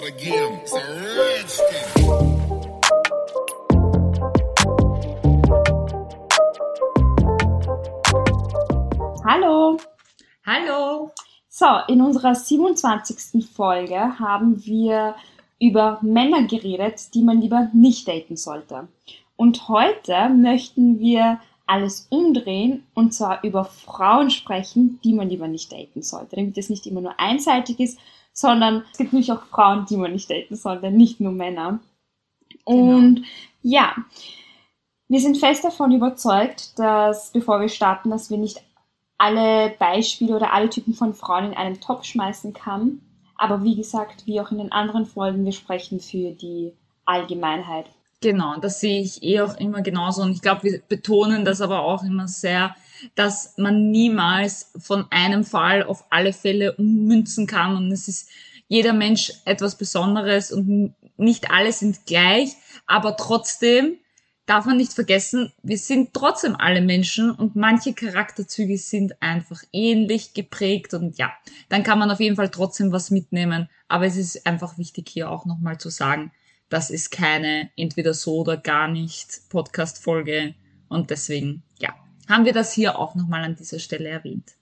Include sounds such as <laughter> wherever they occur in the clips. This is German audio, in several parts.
out again. It's a redskin. Hallo. Hallo. So, in unserer 27. Folge haben wir über Männer geredet, die man lieber nicht daten sollte. Und heute möchten wir alles umdrehen und zwar über Frauen sprechen, die man lieber nicht daten sollte, damit es nicht immer nur einseitig ist, sondern es gibt natürlich auch Frauen, die man nicht daten sollte, nicht nur Männer. Und ja, wir sind fest davon überzeugt, dass bevor wir starten, dass wir nicht alle Beispiele oder alle Typen von Frauen in einen Topf schmeißen kann. Aber wie gesagt, wie auch in den anderen Folgen, wir sprechen für die Allgemeinheit. Genau, das sehe ich eh auch immer genauso. Und ich glaube, wir betonen das aber auch immer sehr, dass man niemals von einem Fall auf alle Fälle ummünzen kann. Und es ist jeder Mensch etwas Besonderes und nicht alle sind gleich. Aber trotzdem darf man nicht vergessen, wir sind trotzdem alle Menschen und manche Charakterzüge sind einfach ähnlich geprägt und ja, dann kann man auf jeden Fall trotzdem was mitnehmen. Aber es ist einfach wichtig hier auch nochmal zu sagen, das ist keine entweder so oder gar nicht Podcast-Folge und deswegen, haben wir das hier auch nochmal an dieser Stelle erwähnt.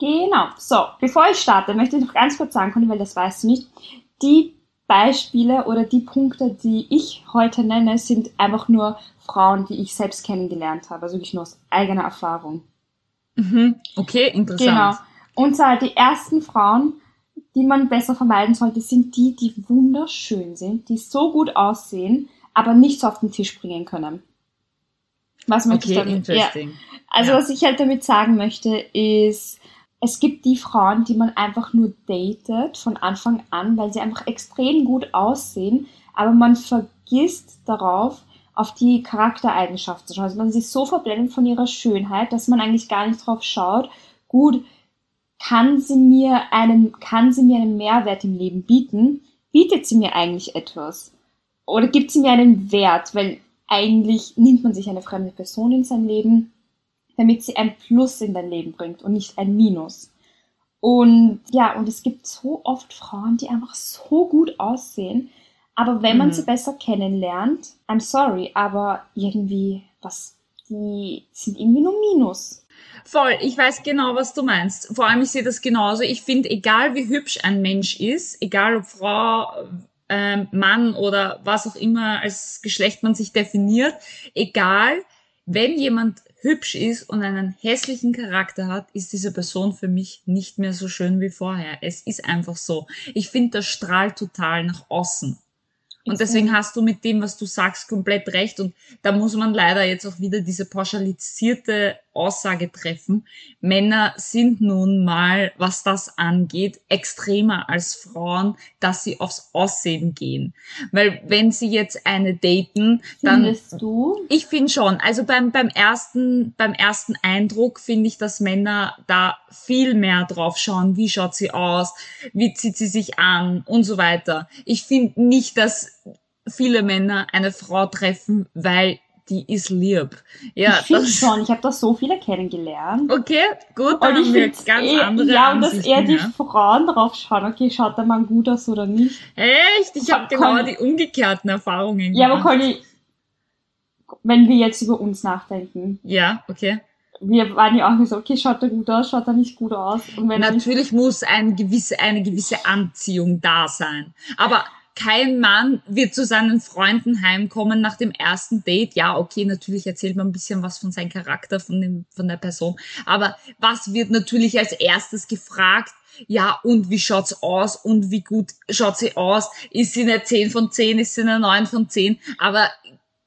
Genau. So, bevor ich starte, möchte ich noch ganz kurz sagen, Conny, weil das weißt du nicht. Die Beispiele oder die Punkte, die ich heute nenne, sind einfach nur Frauen, die ich selbst kennengelernt habe, also wirklich nur aus eigener Erfahrung. Mhm. Okay, interessant. Genau. Und zwar die ersten Frauen, die man besser vermeiden sollte, sind die, die wunderschön sind, die so gut aussehen, aber nicht so auf den Tisch bringen können. Was möchte Okay, ich damit? Ja. interesting. Also Ja. was ich halt damit sagen möchte, ist, es gibt die Frauen, die man einfach nur datet von Anfang an, weil sie einfach extrem gut aussehen, aber man vergisst darauf, auf die Charaktereigenschaften zu schauen. Also man ist so verblendet von ihrer Schönheit, dass man eigentlich gar nicht drauf schaut, gut, kann sie mir einen, kann sie mir einen Mehrwert im Leben bieten? Bietet sie mir eigentlich etwas? Oder gibt sie mir einen Wert? Weil eigentlich nimmt man sich eine fremde Person in sein Leben, damit sie ein Plus in dein Leben bringt und nicht ein Minus. Und ja, und es gibt so oft Frauen, die einfach so gut aussehen, aber wenn man Mhm. sie besser kennenlernt, I'm sorry, aber irgendwie, was, die sind irgendwie nur Minus. Voll, ich weiß genau, was du meinst. Vor allem, ich sehe das genauso. Ich finde, egal wie hübsch ein Mensch ist, egal ob Frau, ähm, Mann oder was auch immer als Geschlecht man sich definiert, egal, wenn jemand hübsch ist und einen hässlichen Charakter hat, ist diese Person für mich nicht mehr so schön wie vorher. Es ist einfach so. Ich finde, das strahlt total nach außen. Und deswegen hast du mit dem, was du sagst, komplett recht. Und da muss man leider jetzt auch wieder diese pauschalisierte Aussage treffen. Männer sind nun mal, was das angeht, extremer als Frauen, dass sie aufs Aussehen gehen. Weil wenn sie jetzt eine daten, dann Findest du? ich finde schon. Also beim, beim ersten, beim ersten Eindruck finde ich, dass Männer da viel mehr drauf schauen. Wie schaut sie aus? Wie zieht sie sich an? Und so weiter. Ich finde nicht, dass viele Männer eine Frau treffen, weil die ist lieb. Ja, ich finde schon, ich habe da so viele kennengelernt. okay, gut, da Und ich haben wir finde ganz eh, andere ja, und dass eher die ja. Frauen drauf schauen, okay, schaut der Mann gut aus oder nicht. Echt? Ich habe Conny- genau die umgekehrten Erfahrungen Ja, aber gemacht. Conny, wenn wir jetzt über uns nachdenken, Ja, okay. wir waren ja auch nicht so, okay, schaut er gut aus, schaut er nicht gut aus. Er nicht, Natürlich muss ein gewisse, eine gewisse Anziehung da sein. Aber kein Mann wird zu seinen Freunden heimkommen nach dem ersten Date. Ja, okay, natürlich erzählt man ein bisschen was von seinem Charakter, von, dem, von der Person. Aber was wird natürlich als erstes gefragt? Ja, und wie schaut's aus? Und wie gut schaut sie aus? Ist sie eine 10 von 10? Ist sie eine 9 von 10? Aber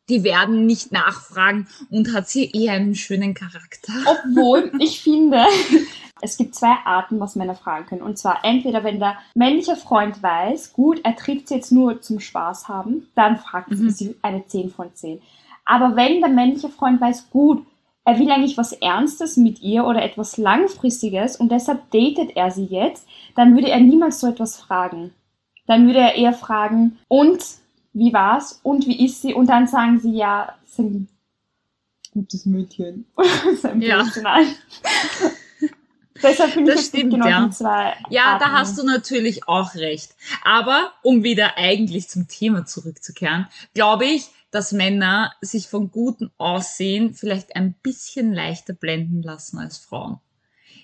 die werden nicht nachfragen und hat sie eher einen schönen Charakter. obwohl ich finde, <laughs> es gibt zwei Arten, was Männer fragen können. Und zwar entweder, wenn der männliche Freund weiß, gut, er trifft sie jetzt nur zum Spaß haben, dann fragt Mhm. sie eine 10 von 10. Aber wenn der männliche Freund weiß, gut, er will eigentlich was Ernstes mit ihr oder etwas Langfristiges und deshalb datet er sie jetzt, dann würde er niemals so etwas fragen. Dann würde er eher fragen, und wie war's? Und wie ist sie? Und dann sagen sie, ja, ein gutes Mädchen. <laughs> Ja. Deshalb finde ich Das stimmt, genau ja. die zwei. Ja, da Arten. hast du natürlich auch recht. Aber um wieder eigentlich zum Thema zurückzukehren, glaube ich, dass Männer sich von gutem Aussehen vielleicht ein bisschen leichter blenden lassen als Frauen.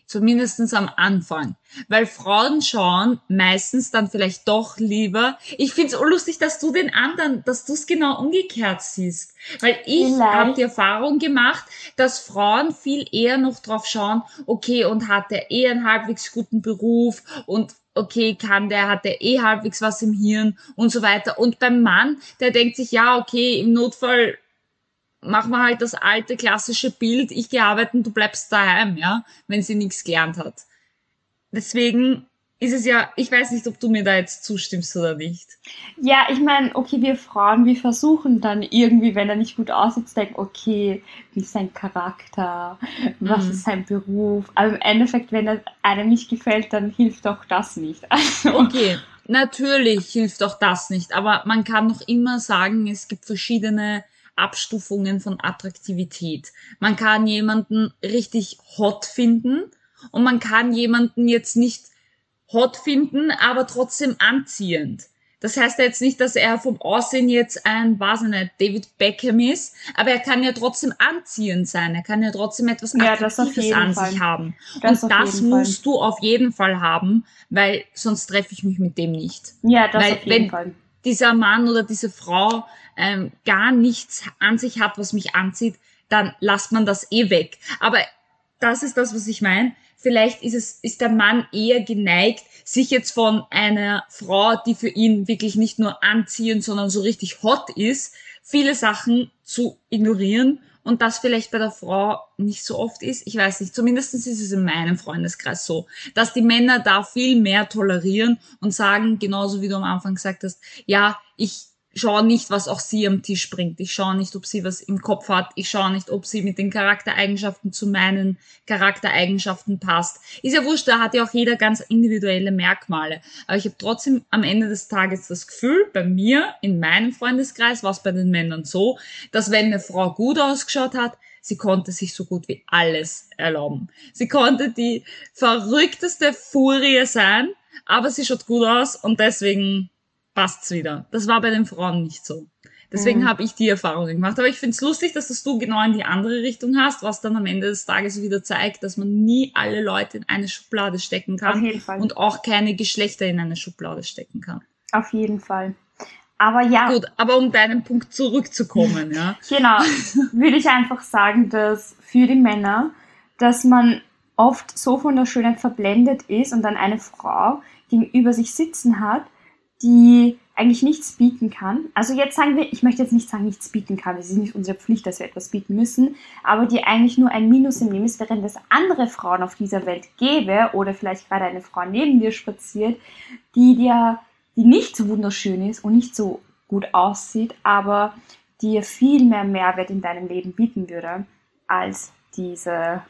Zumindestens am Anfang. Weil Frauen schauen meistens dann vielleicht doch lieber. Ich find's es lustig, dass du den anderen, dass du es genau umgekehrt siehst. Weil ich habe die Erfahrung gemacht, dass Frauen viel eher noch drauf schauen, okay, und hat der eh einen halbwegs guten Beruf und okay, kann der, hat der eh halbwegs was im Hirn und so weiter. Und beim Mann, der denkt sich, ja, okay, im Notfall machen wir halt das alte klassische Bild, ich gehe arbeiten, du bleibst daheim, ja, wenn sie nichts gelernt hat. Deswegen ist es ja, ich weiß nicht, ob du mir da jetzt zustimmst oder nicht. Ja, ich meine, okay, wir Frauen, wir versuchen dann irgendwie, wenn er nicht gut aussieht, zu denken, okay, wie ist sein Charakter, was Mhm. ist sein Beruf. Aber im Endeffekt, wenn er einem nicht gefällt, dann hilft auch das nicht. <laughs> Also, Okay, natürlich hilft auch das nicht, aber man kann noch immer sagen, es gibt verschiedene Abstufungen von Attraktivität. Man kann jemanden richtig hot finden und man kann jemanden jetzt nicht hot finden, aber trotzdem anziehend. Das heißt ja jetzt nicht, dass er vom Aussehen jetzt ein, weiß ich nicht, David Beckham ist, aber er kann ja trotzdem anziehend sein. Er kann ja trotzdem etwas Ja, Attraktives jeden an Fall. sich haben. Das und das jeden Fall. musst du auf jeden Fall haben, weil sonst treffe ich mich mit dem nicht. ja, das weil auf jeden wenn- Fall. Dieser Mann oder diese Frau ähm, gar nichts an sich hat, was mich anzieht, dann lasst man das eh weg. Aber das ist das, was ich meine. Vielleicht ist es, ist der Mann eher geneigt, sich jetzt von einer Frau, die für ihn wirklich nicht nur anziehend, sondern so richtig hot ist, viele Sachen zu ignorieren und das vielleicht bei der Frau nicht so oft ist. Ich weiß nicht, zumindest ist es in meinem Freundeskreis so, dass die Männer da viel mehr tolerieren und sagen, genauso wie du am Anfang gesagt hast, ja, ich schaue nicht, was auch sie am Tisch bringt. Ich schaue nicht, ob sie was im Kopf hat. Ich schaue nicht, ob sie mit den Charaktereigenschaften zu meinen Charaktereigenschaften passt. Ist ja wurscht, da hat ja auch jeder ganz individuelle Merkmale. Aber ich habe trotzdem am Ende des Tages das Gefühl, bei mir, in meinem Freundeskreis, war es bei den Männern so, dass wenn eine Frau gut ausgeschaut hat, sie konnte sich so gut wie alles erlauben. Sie konnte die verrückteste Furie sein, aber sie schaut gut aus und deswegen passt's wieder. Das war bei den Frauen nicht so. Deswegen Mhm. habe ich die Erfahrung gemacht. Aber ich find's lustig, dass das du genau in die andere Richtung hast, was dann am Ende des Tages wieder zeigt, dass man nie alle Leute in eine Schublade stecken Auf kann jeden Fall. und auch keine Geschlechter in eine Schublade stecken kann. Auf jeden Fall. Aber ja, Gut, aber um deinen Punkt zurückzukommen, ja. <laughs> Genau, würde ich einfach sagen, dass für die Männer, dass man oft so von der Schönheit verblendet ist und dann eine Frau gegenüber sich sitzen hat, die eigentlich nichts bieten kann. Also jetzt sagen wir, ich möchte jetzt nicht sagen, nichts bieten kann, es ist nicht unsere Pflicht, dass wir etwas bieten müssen, aber die eigentlich nur ein Minus im Leben ist, während es andere Frauen auf dieser Welt gäbe oder vielleicht gerade eine Frau neben dir spaziert, die dir, die nicht so wunderschön ist und nicht so gut aussieht, aber dir viel mehr Mehrwert in deinem Leben bieten würde, als diese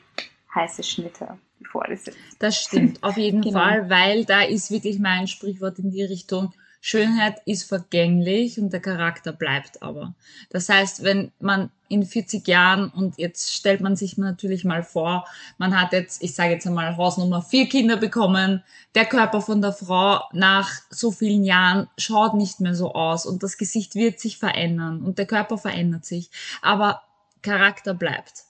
heiße Schnitte, die vor dir sitzt. Das stimmt, <laughs> auf jeden Genau. Fall, weil da ist wirklich mein Sprichwort in die Richtung, Schönheit ist vergänglich und der Charakter bleibt aber. Das heißt, wenn man in 40 Jahren und jetzt stellt man sich natürlich mal vor, man hat jetzt, ich sage jetzt einmal Hausnummer, vier Kinder bekommen, der Körper von der Frau nach so vielen Jahren schaut nicht mehr so aus und das Gesicht wird sich verändern und der Körper verändert sich, aber Charakter bleibt.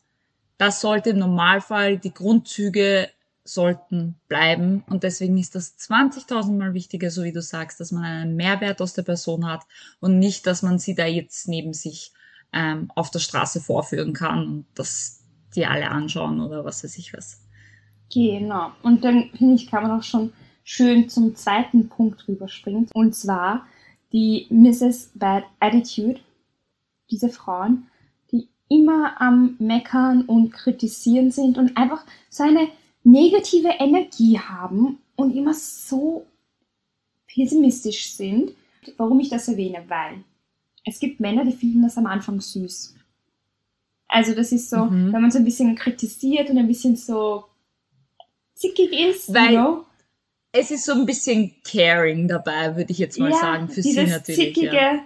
Das sollte im Normalfall die Grundzüge sollten bleiben. Und deswegen ist das 20.000 Mal wichtiger, so wie du sagst, dass man einen Mehrwert aus der Person hat und nicht, dass man sie da jetzt neben sich ähm, auf der Straße vorführen kann und dass die alle anschauen oder was weiß ich was. Genau. Und dann finde ich, kann man auch schon schön zum zweiten Punkt rüberspringen. Und zwar die Mrs. Bad Attitude. Diese Frauen, immer am Meckern und Kritisieren sind und einfach so eine negative Energie haben und immer so pessimistisch sind. Warum ich das erwähne? Weil es gibt Männer, die finden das am Anfang süß. Also das ist so, Mhm. wenn man so ein bisschen kritisiert und ein bisschen so zickig ist, Weil- you know? Es ist so ein bisschen caring dabei, würde ich jetzt mal sagen, für sie natürlich. zickige, Ja.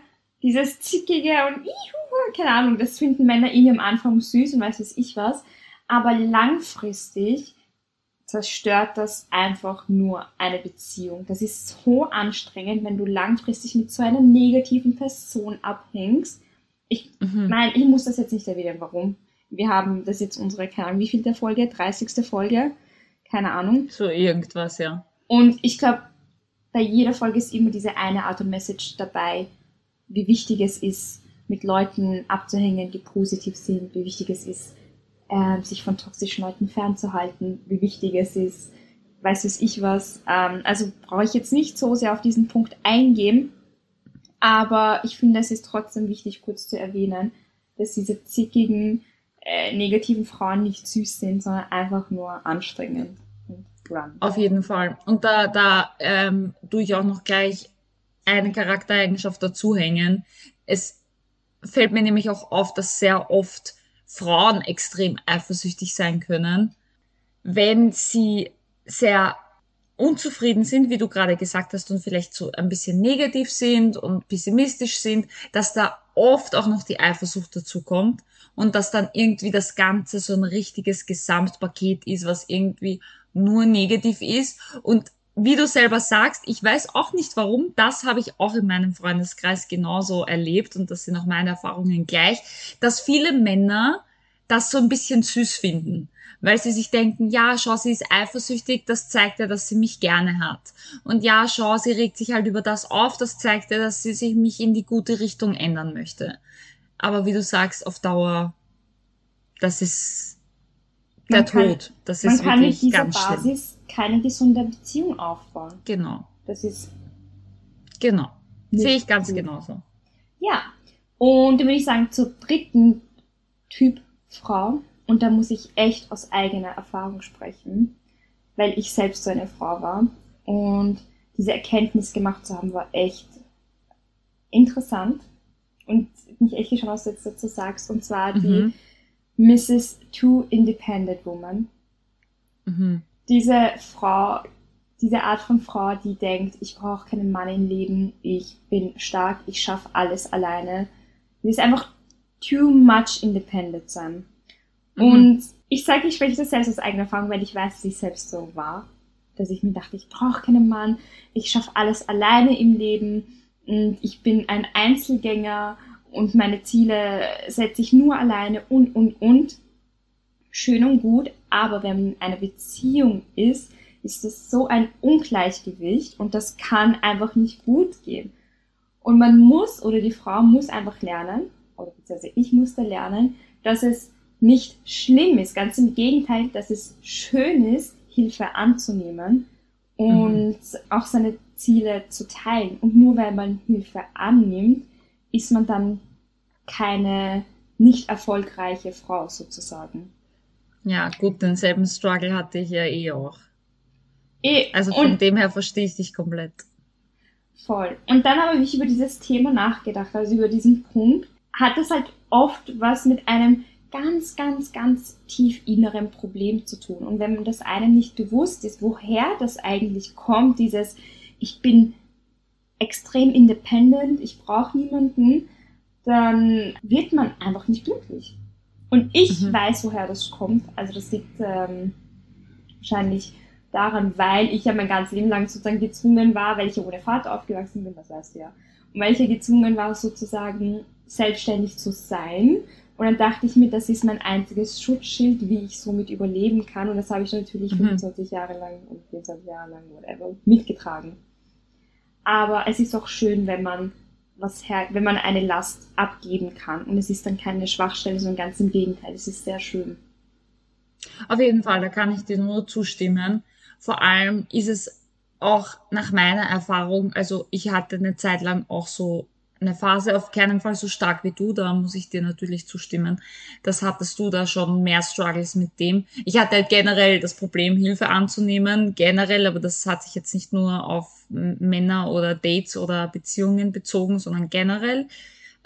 dieses zickige und ihu, keine Ahnung, das finden Männer irgendwie am Anfang süß und weiß was ich was. Aber langfristig zerstört das einfach nur eine Beziehung. Das ist so anstrengend, wenn du langfristig mit so einer negativen Person abhängst. Ich Mhm. Nein, ich muss das jetzt nicht erwähnen, warum. Wir haben das jetzt unsere, keine Ahnung, wie viel der Folge? 30. Folge? Keine Ahnung. So irgendwas, ja. Und ich glaube, bei jeder Folge ist immer diese eine Art und Message dabei, wie wichtig es ist, mit Leuten abzuhängen, die positiv sind, wie wichtig es ist, ähm, sich von toxischen Leuten fernzuhalten, wie wichtig es ist, weiß es ich was. Ähm, also brauche ich jetzt nicht so sehr auf diesen Punkt eingehen, aber ich finde, es ist trotzdem wichtig, kurz zu erwähnen, dass diese zickigen, äh, negativen Frauen nicht süß sind, sondern einfach nur anstrengend und run. Auf jeden Fall. Und da, da ähm, tue ich auch noch gleich eine Charaktereigenschaft dazuhängen. Es fällt mir nämlich auch auf, dass sehr oft Frauen extrem eifersüchtig sein können, wenn sie sehr unzufrieden sind, wie du gerade gesagt hast, und vielleicht so ein bisschen negativ sind und pessimistisch sind, dass da oft auch noch die Eifersucht dazu kommt und dass dann irgendwie das Ganze so ein richtiges Gesamtpaket ist, was irgendwie nur negativ ist. Und wie du selber sagst, ich weiß auch nicht warum, das habe ich auch in meinem Freundeskreis genauso erlebt und das sind auch meine Erfahrungen gleich, dass viele Männer das so ein bisschen süß finden, weil sie sich denken, ja, schau, sie ist eifersüchtig, das zeigt ja, dass sie mich gerne hat. Und ja, schau, sie regt sich halt über das auf, das zeigt ja, dass sie sich mich in die gute Richtung ändern möchte. Aber wie du sagst, auf Dauer, das ist der Man kann- Tod. Das Man ist kann wirklich dieser ganz schlimm. Keine gesunde Beziehung aufbauen. Genau, Das ist genau. Sehe ich ganz gut. genauso. Ja, und dann würde ich sagen, zur dritten Typ Frau. Und da muss ich echt aus eigener Erfahrung sprechen, weil ich selbst so eine Frau war. Und diese Erkenntnis gemacht zu haben, war echt interessant. Und mich echt gespannt, was du jetzt dazu sagst. Und zwar Mhm. die Mrs. Too Independent Woman. Mhm. Diese Frau, diese Art von Frau, die denkt, ich brauche keinen Mann im Leben, ich bin stark, ich schaffe alles alleine. Die ist einfach too much independent sein. Mhm. Und ich sage, ich spreche das selbst aus eigener Erfahrung, weil ich weiß, dass ich selbst so war. Dass ich mir dachte, ich brauche keinen Mann, ich schaffe alles alleine im Leben und ich bin ein Einzelgänger und meine Ziele setze ich nur alleine und, und, und. Schön und gut, aber wenn einer Beziehung ist, ist es so ein Ungleichgewicht und das kann einfach nicht gut gehen. Und man muss oder die Frau muss einfach lernen, oder beziehungsweise ich musste lernen, dass es nicht schlimm ist. Ganz im Gegenteil, dass es schön ist, Hilfe anzunehmen und auch seine Ziele zu teilen. Und nur weil man Hilfe annimmt, ist man dann keine nicht erfolgreiche Frau sozusagen. Ja, gut, denselben Struggle hatte ich ja eh auch. Eh, Also von dem her verstehe ich dich komplett. voll. Und dann habe ich über dieses Thema nachgedacht, also über diesen Punkt, hat es halt oft was mit einem ganz, ganz, ganz tief inneren Problem zu tun. Und wenn man das einem nicht bewusst ist, woher das eigentlich kommt, dieses, ich bin extrem independent, ich brauche niemanden, dann wird man einfach nicht glücklich. Und ich Mhm. weiß, woher das kommt. Also das liegt ähm, wahrscheinlich daran, weil ich ja mein ganzes Leben lang sozusagen gezwungen war, weil ich ja ohne Vater aufgewachsen bin, das weißt du ja. Und weil ich ja gezwungen war, sozusagen selbstständig zu sein. Und dann dachte ich mir, das ist mein einziges Schutzschild, wie ich somit überleben kann. Und das habe ich natürlich Mhm. 25 Jahre lang und 24 Jahre lang, whatever, mitgetragen. Aber es ist auch schön, wenn man was her, wenn man eine Last abgeben kann. Und es ist dann keine Schwachstelle, sondern ganz im Gegenteil. Es ist sehr schön. Auf jeden Fall, da kann ich dir nur zustimmen. Vor allem ist es auch nach meiner Erfahrung, also ich hatte eine Zeit lang auch so eine Phase, auf keinen Fall so stark wie du, da muss ich dir natürlich zustimmen. Das hattest du da schon mehr Struggles mit dem. Ich hatte halt generell das Problem, Hilfe anzunehmen, generell, aber das hat sich jetzt nicht nur auf Männer oder Dates oder Beziehungen bezogen, sondern generell.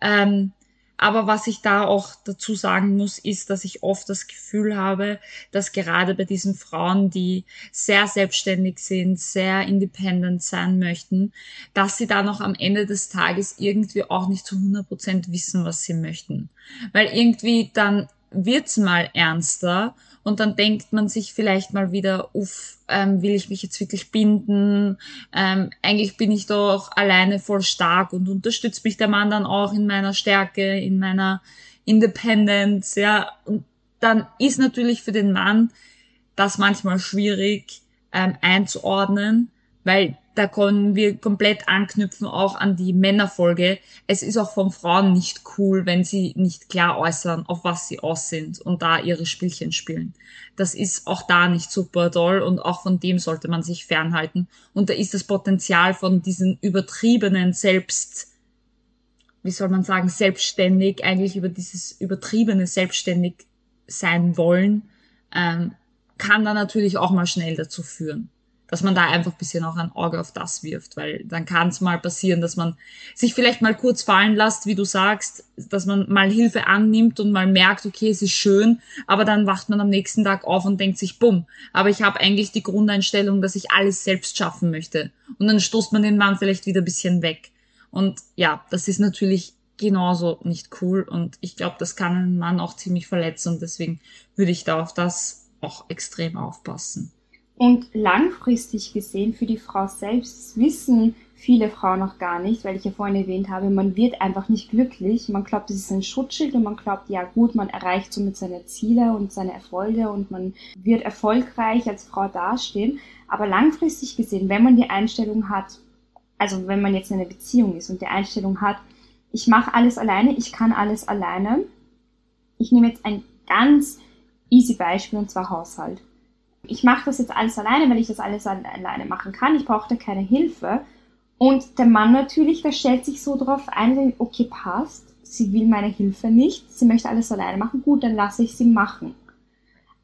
Ähm, aber was ich da auch dazu sagen muss, ist, dass ich oft das Gefühl habe, dass gerade bei diesen Frauen, die sehr selbstständig sind, sehr independent sein möchten, dass sie da noch am Ende des Tages irgendwie auch nicht zu 100% wissen, was sie möchten. Weil irgendwie dann wird's mal ernster und dann denkt man sich vielleicht mal wieder, uff, ähm, will ich mich jetzt wirklich binden? Ähm, eigentlich bin ich doch alleine voll stark und unterstützt mich der Mann dann auch in meiner Stärke, in meiner Independence, ja. Und dann ist natürlich für den Mann das manchmal schwierig ähm, einzuordnen, weil da können wir komplett anknüpfen auch an die Männerfolge. Es ist auch von Frauen nicht cool, wenn sie nicht klar äußern, auf was sie aus sind und da ihre Spielchen spielen. Das ist auch da nicht super toll und auch von dem sollte man sich fernhalten. Und da ist das Potenzial von diesen übertriebenen Selbst, wie soll man sagen, selbstständig, eigentlich über dieses übertriebene selbstständig sein wollen, ähm, kann da natürlich auch mal schnell dazu führen dass man da einfach ein bisschen auch ein Auge auf das wirft, weil dann kann es mal passieren, dass man sich vielleicht mal kurz fallen lässt, wie du sagst, dass man mal Hilfe annimmt und mal merkt, okay, es ist schön, aber dann wacht man am nächsten Tag auf und denkt sich, bumm, aber ich habe eigentlich die Grundeinstellung, dass ich alles selbst schaffen möchte. Und dann stoßt man den Mann vielleicht wieder ein bisschen weg. Und ja, das ist natürlich genauso nicht cool und ich glaube, das kann einen Mann auch ziemlich verletzen und deswegen würde ich da auf das auch extrem aufpassen. Und langfristig gesehen für die Frau selbst wissen viele Frauen noch gar nicht, weil ich ja vorhin erwähnt habe, man wird einfach nicht glücklich. Man glaubt, es ist ein Schutzschild und man glaubt, ja gut, man erreicht somit seine Ziele und seine Erfolge und man wird erfolgreich als Frau dastehen. Aber langfristig gesehen, wenn man die Einstellung hat, also wenn man jetzt in einer Beziehung ist und die Einstellung hat, ich mache alles alleine, ich kann alles alleine. Ich nehme jetzt ein ganz easy Beispiel und zwar Haushalt ich mache das jetzt alles alleine, weil ich das alles alleine machen kann. Ich brauche da keine Hilfe. Und der Mann natürlich, der stellt sich so drauf ein, okay, passt, sie will meine Hilfe nicht, sie möchte alles alleine machen, gut, dann lasse ich sie machen.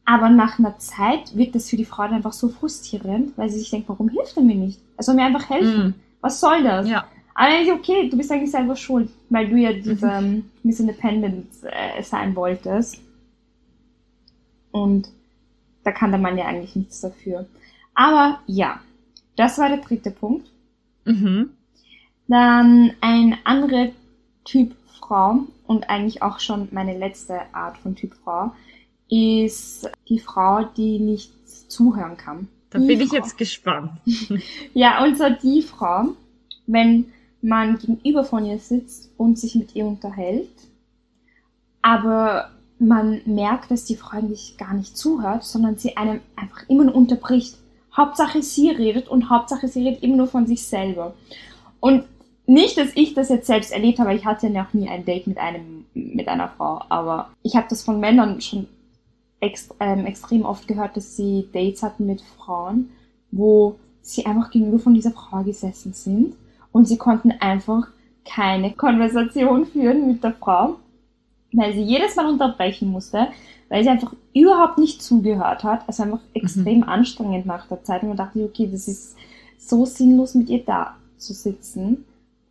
Aber nach einer Zeit wird das für die Frau dann einfach so frustrierend, weil sie sich denkt, warum hilft er mir nicht? Er soll mir einfach helfen. Mm. Was soll das? Ja. Aber dann ich, okay, du bist eigentlich selber schuld, weil du ja diese mhm. Miss Independent äh, sein wolltest. Und da kann der Mann ja eigentlich nichts dafür. Aber ja, das war der dritte Punkt. Mhm. Dann ein anderer Typ Frau und eigentlich auch schon meine letzte Art von Typ Frau ist die Frau, die nicht zuhören kann. Da die bin ich jetzt gespannt. <laughs> ja, und zwar die Frau, wenn man gegenüber von ihr sitzt und sich mit ihr unterhält, aber man merkt, dass die Frau eigentlich gar nicht zuhört, sondern sie einem einfach immer nur unterbricht. Hauptsache sie redet und Hauptsache sie redet immer nur von sich selber. Und nicht, dass ich das jetzt selbst erlebt habe, ich hatte ja noch nie ein Date mit einem, mit einer Frau, aber ich habe das von Männern schon ext ähm, extrem oft gehört, dass sie Dates hatten mit Frauen, wo sie einfach gegenüber von dieser Frau gesessen sind und sie konnten einfach keine Konversation führen mit der Frau weil sie jedes Mal unterbrechen musste, weil sie einfach überhaupt nicht zugehört hat. Also einfach extrem mhm. anstrengend nach der Zeit. Und man dachte, okay, das ist so sinnlos, mit ihr da zu sitzen.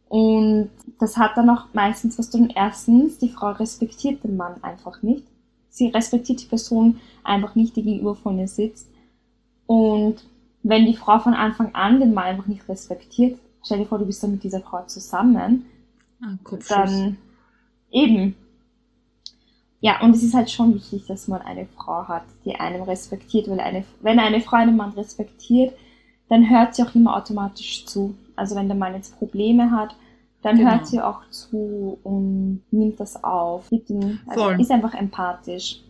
Und das hat dann auch meistens was tun. Erstens, die Frau respektiert den Mann einfach nicht. Sie respektiert die Person einfach nicht, die gegenüber von ihr sitzt. Und wenn die Frau von Anfang an den Mann einfach nicht respektiert, stell dir vor, du bist dann mit dieser Frau zusammen, ah, dann eben, ja, und es ist halt schon wichtig, dass man eine Frau hat, die einem respektiert, weil eine, wenn eine Frau einen Mann respektiert, dann hört sie auch immer automatisch zu. Also wenn der Mann jetzt Probleme hat, dann genau. hört sie auch zu und nimmt das auf, ihn, also ist einfach empathisch.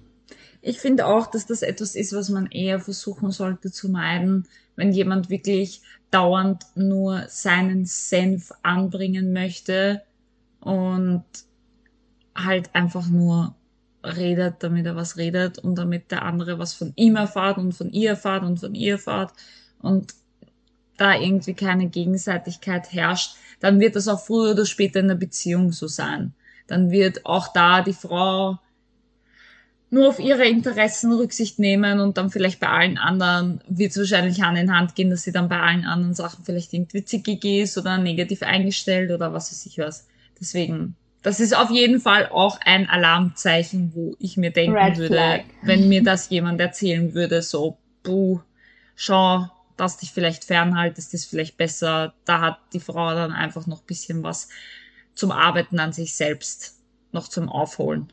Ich finde auch, dass das etwas ist, was man eher versuchen sollte zu meiden, wenn jemand wirklich dauernd nur seinen Senf anbringen möchte und halt einfach nur redet, damit er was redet und damit der andere was von ihm erfahrt und von ihr erfahrt und von ihr erfahrt und da irgendwie keine Gegenseitigkeit herrscht, dann wird das auch früher oder später in der Beziehung so sein. Dann wird auch da die Frau nur auf ihre Interessen Rücksicht nehmen und dann vielleicht bei allen anderen wird es wahrscheinlich Hand in Hand gehen, dass sie dann bei allen anderen Sachen vielleicht irgendwie zickig ist oder negativ eingestellt oder was weiß ich was. Deswegen das ist auf jeden Fall auch ein Alarmzeichen, wo ich mir denken Red würde, Flag. wenn mir das jemand erzählen würde, so, buh, schau, dass dich vielleicht fernhaltest, ist vielleicht besser. Da hat die Frau dann einfach noch bisschen was zum Arbeiten an sich selbst, noch zum Aufholen.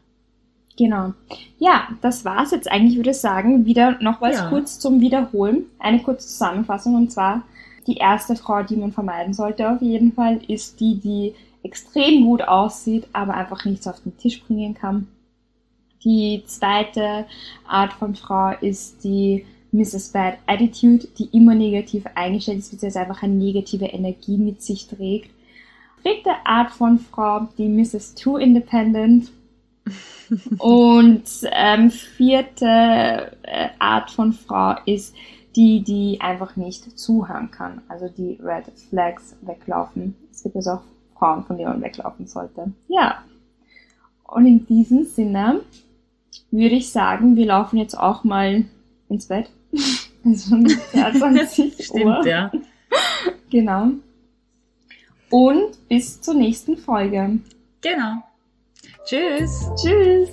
Genau. Ja, das war's jetzt eigentlich, würde ich sagen. Wieder noch was Ja. kurz zum Wiederholen. Eine kurze Zusammenfassung und zwar die erste Frau, die man vermeiden sollte auf jeden Fall, ist die, die extrem gut aussieht, aber einfach nichts auf den Tisch bringen kann. Die zweite Art von Frau ist die Mrs. Bad Attitude, die immer negativ eingestellt ist, beziehungsweise einfach eine negative Energie mit sich trägt. Dritte Art von Frau, die Mrs. Too Independent. <laughs> Und ähm, vierte äh, Art von Frau ist die, die einfach nicht zuhören kann. Also die Red Flags weglaufen. Es gibt also auch Frauen, von denen man weglaufen sollte. Ja. Und in diesem Sinne würde ich sagen, wir laufen jetzt auch mal ins Bett. Also um 22 Stimmt, Uhr. ja. <laughs> Genau. Und bis zur nächsten Folge. Genau. Tschüss. Tschüss.